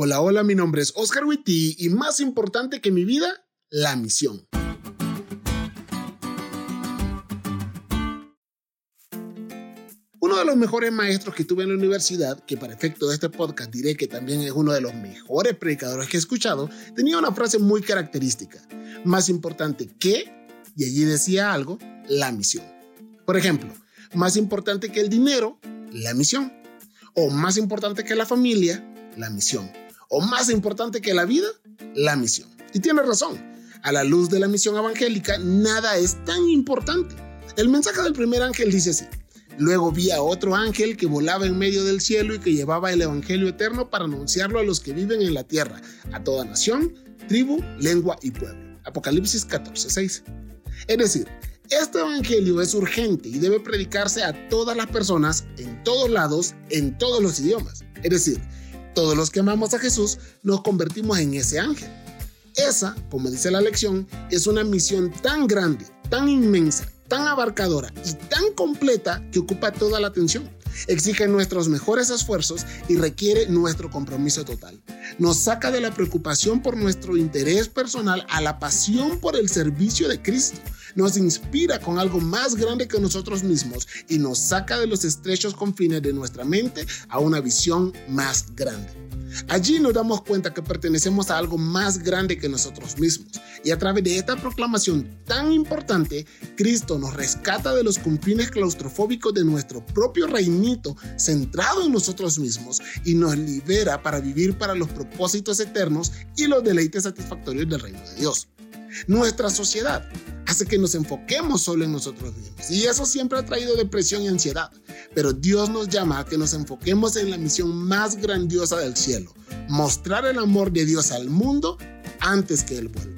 Hola, hola, mi nombre es Oscar Witty y más importante que mi vida, la misión. Uno de los mejores maestros que tuve en la universidad, que para efecto de este podcast diré que también es uno de los mejores predicadores que he escuchado, tenía una frase muy característica. Más importante que, y allí decía algo, la misión. Por ejemplo, más importante que el dinero, la misión. O más importante que la familia, la misión o más importante que la vida, la misión. Y tiene razón, a la luz de la misión evangélica, nada es tan importante. El mensaje del primer ángel dice así. Luego vi a otro ángel que volaba en medio del cielo y que llevaba el Evangelio eterno para anunciarlo a los que viven en la tierra, a toda nación, tribu, lengua y pueblo. Apocalipsis 14:6. Es decir, este Evangelio es urgente y debe predicarse a todas las personas, en todos lados, en todos los idiomas. Es decir, todos los que amamos a Jesús nos convertimos en ese ángel. Esa, como dice la lección, es una misión tan grande, tan inmensa, tan abarcadora y tan completa que ocupa toda la atención. Exige nuestros mejores esfuerzos y requiere nuestro compromiso total. Nos saca de la preocupación por nuestro interés personal a la pasión por el servicio de Cristo nos inspira con algo más grande que nosotros mismos y nos saca de los estrechos confines de nuestra mente a una visión más grande. Allí nos damos cuenta que pertenecemos a algo más grande que nosotros mismos. Y a través de esta proclamación tan importante, Cristo nos rescata de los confines claustrofóbicos de nuestro propio reinito centrado en nosotros mismos y nos libera para vivir para los propósitos eternos y los deleites satisfactorios del reino de Dios. Nuestra sociedad hace que nos enfoquemos solo en nosotros mismos. Y eso siempre ha traído depresión y ansiedad. Pero Dios nos llama a que nos enfoquemos en la misión más grandiosa del cielo, mostrar el amor de Dios al mundo antes que Él vuelva.